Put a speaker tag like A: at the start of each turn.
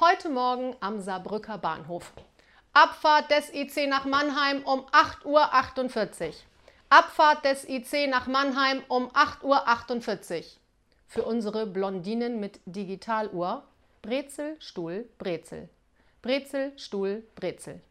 A: Heute Morgen am Saarbrücker Bahnhof. Abfahrt des IC nach Mannheim um 8.48 Uhr. Abfahrt des IC nach Mannheim um 8.48 Uhr. Für unsere Blondinen mit Digitaluhr Brezel, Stuhl, Brezel. Brezel, Stuhl, Brezel.